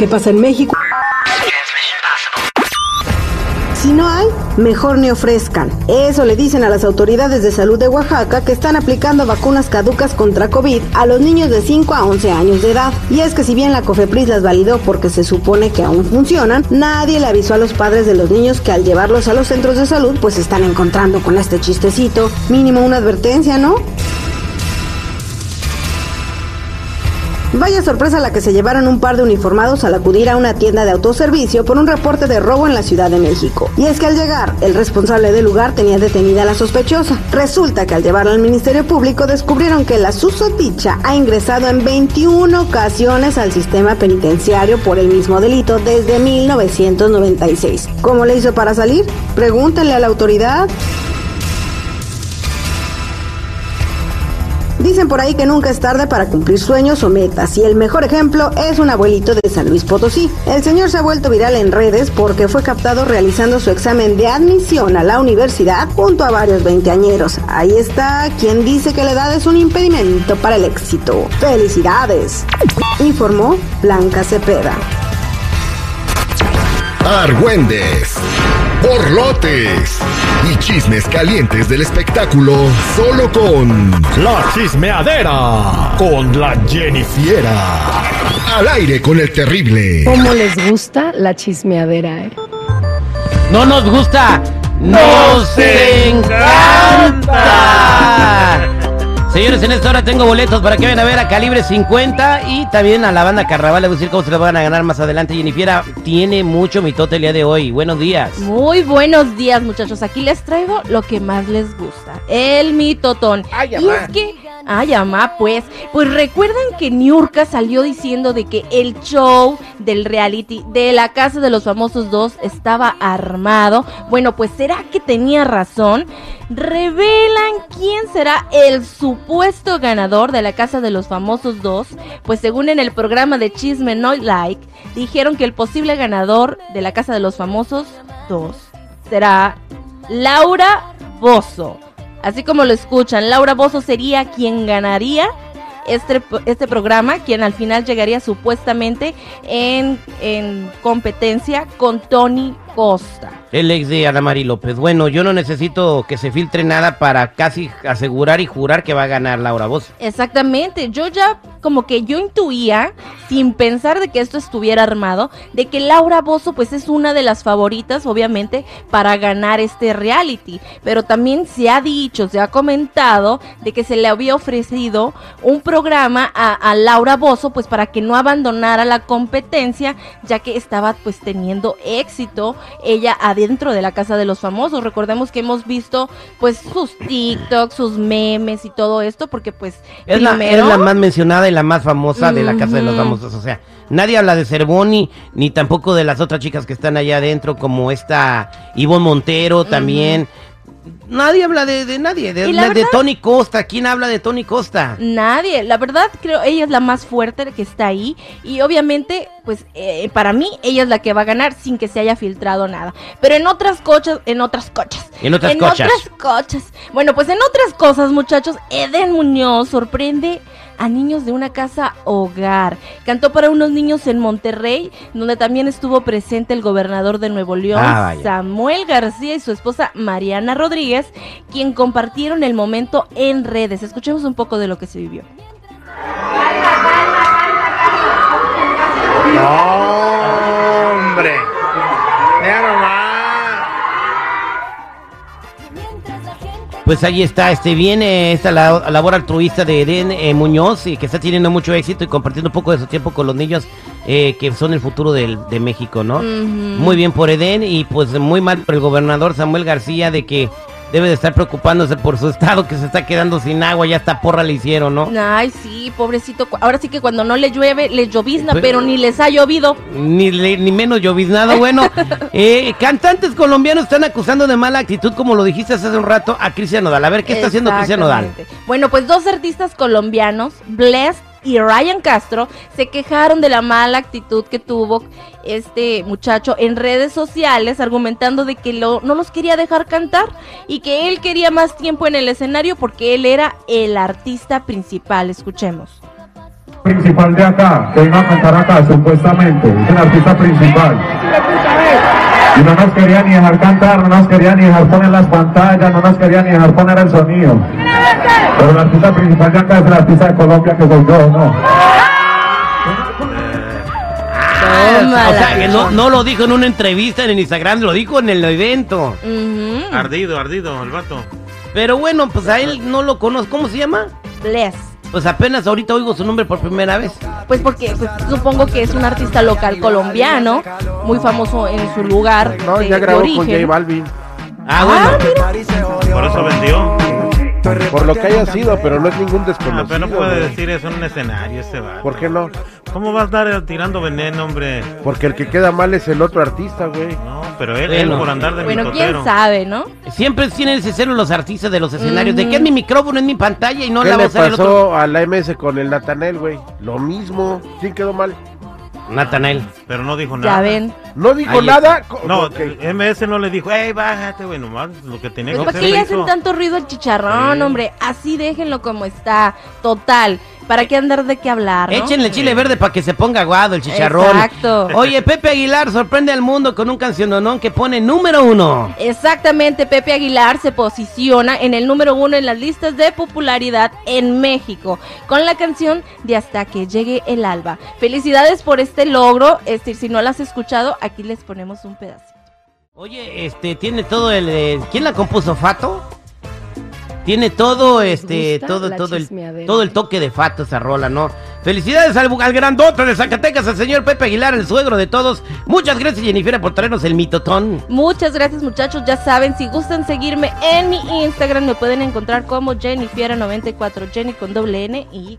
¿Qué pasa en México? Si no hay, mejor ni ofrezcan. Eso le dicen a las autoridades de salud de Oaxaca que están aplicando vacunas caducas contra COVID a los niños de 5 a 11 años de edad. Y es que si bien la COFEPRIS las validó porque se supone que aún funcionan, nadie le avisó a los padres de los niños que al llevarlos a los centros de salud pues se están encontrando con este chistecito. Mínimo una advertencia, ¿no? Vaya sorpresa la que se llevaron un par de uniformados al acudir a una tienda de autoservicio por un reporte de robo en la Ciudad de México. Y es que al llegar, el responsable del lugar tenía detenida a la sospechosa. Resulta que al llevarla al Ministerio Público descubrieron que la susodicha ha ingresado en 21 ocasiones al sistema penitenciario por el mismo delito desde 1996. ¿Cómo le hizo para salir? Pregúntenle a la autoridad. Dicen por ahí que nunca es tarde para cumplir sueños o metas y el mejor ejemplo es un abuelito de San Luis Potosí. El señor se ha vuelto viral en redes porque fue captado realizando su examen de admisión a la universidad junto a varios veinteañeros. Ahí está quien dice que la edad es un impedimento para el éxito. ¡Felicidades! Informó Blanca Cepeda. Argüendes, borlotes y chismes calientes del espectáculo solo con La Chismeadera con la Jennifiera. Al aire con el terrible. ¿Cómo les gusta la chismeadera, eh? No nos gusta, nos encanta. Señores, en esta hora tengo boletos para que vayan a ver a Calibre 50 y también a la banda Carnaval. Les voy a decir cómo se los van a ganar más adelante. Jennifiera tiene mucho mitote el día de hoy. Buenos días. Muy buenos días, muchachos. Aquí les traigo lo que más les gusta, el mitotón. Ay, y es que, ay, amá, pues, pues recuerdan que Niurka salió diciendo de que el show del reality de la Casa de los Famosos 2 estaba armado. Bueno, pues será que tenía razón. Revelan quién será el supuesto ganador de la Casa de los Famosos 2. Pues según en el programa de Chisme No Like, dijeron que el posible ganador de la Casa de los Famosos 2 será Laura Bozo. Así como lo escuchan, Laura Bozo sería quien ganaría este, este programa, quien al final llegaría supuestamente en, en competencia con Tony Costa. El ex de Ana Mari López. Bueno, yo no necesito que se filtre nada para casi asegurar y jurar que va a ganar Laura Voz. Exactamente, yo ya como que yo intuía, sin pensar de que esto estuviera armado, de que Laura Bozo pues es una de las favoritas, obviamente, para ganar este reality. Pero también se ha dicho, se ha comentado de que se le había ofrecido un programa a, a Laura Bozo pues para que no abandonara la competencia, ya que estaba pues teniendo éxito ella adentro de la casa de los famosos. Recordemos que hemos visto pues sus TikToks, sus memes y todo esto, porque pues Es la, es la más mencionada y la más famosa de la Casa de los. Famosos. O sea, nadie habla de Cervoni, ni tampoco de las otras chicas que están allá adentro, como esta Ivonne Montero también. Nadie habla de, de nadie, de, la de Tony Costa. ¿Quién habla de Tony Costa? Nadie, la verdad creo ella es la más fuerte que está ahí y obviamente pues eh, para mí ella es la que va a ganar sin que se haya filtrado nada. Pero en otras cochas, en otras cochas, En otras cochas. otras cochas. Bueno, pues en otras cosas, muchachos, Eden Muñoz sorprende a niños de una casa hogar. Cantó para unos niños en Monterrey, donde también estuvo presente el gobernador de Nuevo León, Ah. Samuel García y su esposa Mariana Rodríguez, quien compartieron el momento en redes. Escuchemos un poco de lo que se vivió. hombre. Pues ahí está, este viene esta la- labor altruista de Eden eh, Muñoz y que está teniendo mucho éxito y compartiendo un poco de su tiempo con los niños eh, que son el futuro del- de México, ¿no? Muy bien por Eden y pues muy mal por el gobernador Samuel García de que debe de estar preocupándose por su estado que se está quedando sin agua, ya hasta porra le hicieron, ¿no? Ay, sí, pobrecito. Ahora sí que cuando no le llueve, le llovizna, Pues- pero ni les ha llovido. Ni, le- ni menos lloviznado. Bueno, eh, cantantes colombianos están acusando de mala actitud, como lo dijiste hace un rato, a Cristian Nodal. A ver, ¿qué está haciendo Cristian Nodal? Bueno, pues dos artistas colombianos, Blessed y Ryan Castro, se quejaron de la mala actitud que tuvo este muchacho en redes sociales, argumentando de que lo- no los quería dejar cantar y que él quería más tiempo en el escenario porque él era el artista principal. Escuchemos. principal de acá, que vino a cantar acá, supuestamente, es el artista principal. Y no nos quería ni dejar cantar, no nos quería ni dejar poner las pantallas, no nos quería ni dejar poner el sonido. Pero el artista principal acá es el artista de Colombia que soy yo, ¿no? Ah, o sea, que no, no lo dijo en una entrevista en el Instagram, lo dijo en el evento. Ardido, ardido, el vato. Pero bueno, pues a él no lo conozco. ¿Cómo se llama? Bless. Pues apenas ahorita oigo su nombre por primera vez. Pues porque pues, supongo que es un artista local colombiano, muy famoso en su lugar No, de, ya de grabó con. J Balvin. Ah, bueno. Por eso vendió. Por lo que haya sido, pero no es ningún Ah, desconocido. pero no puede decir eso en un escenario este vato. ¿Por qué no? ¿Cómo va a estar tirando veneno, hombre? Porque el que queda mal es el otro artista, güey. No, pero él, Bueno. él por andar de Bueno, quién sabe, ¿no? Siempre tienen ese celo los artistas de los escenarios. De Ujú. que es mi micrófono, es mi pantalla y no ¿Qué la va a usar el otro. pasó a la MS con el Natanel, güey? Lo mismo. ¿Quién quedó mal? Natanael. Pero no dijo nada. Ya ven. No dijo Ahí nada. No, ok. MS no le dijo, hey, bájate, güey, nomás lo que tenía Pues que ¿para hacer qué le hacen tanto ruido al chicharrón, Sí. hombre? Así déjenlo como está. Total. ¿Para qué andar de qué hablar, no? Échenle chile verde para que se ponga aguado el chicharrón. Exacto. Oye, Pepe Aguilar sorprende al mundo con un canciononón que pone número uno. Exactamente, Pepe Aguilar se posiciona en el número uno en las listas de popularidad en México con la canción de Hasta que llegue el alba. Felicidades por este logro. Este, si no la has escuchado, aquí les ponemos un pedacito. Oye, este, tiene todo el... eh, ¿Quién la compuso? ¿Fato? Tiene todo, este, todo, todo el, todo el toque de Fato esa rola, ¿no? Felicidades al, al grandote de Zacatecas, al señor Pepe Aguilar, el suegro de todos. Muchas gracias, Jennifer, por traernos el mitotón. Muchas gracias muchachos, ya saben, si gustan seguirme en mi Instagram me pueden encontrar como Jennifiera94, Jenny con doble N y Y.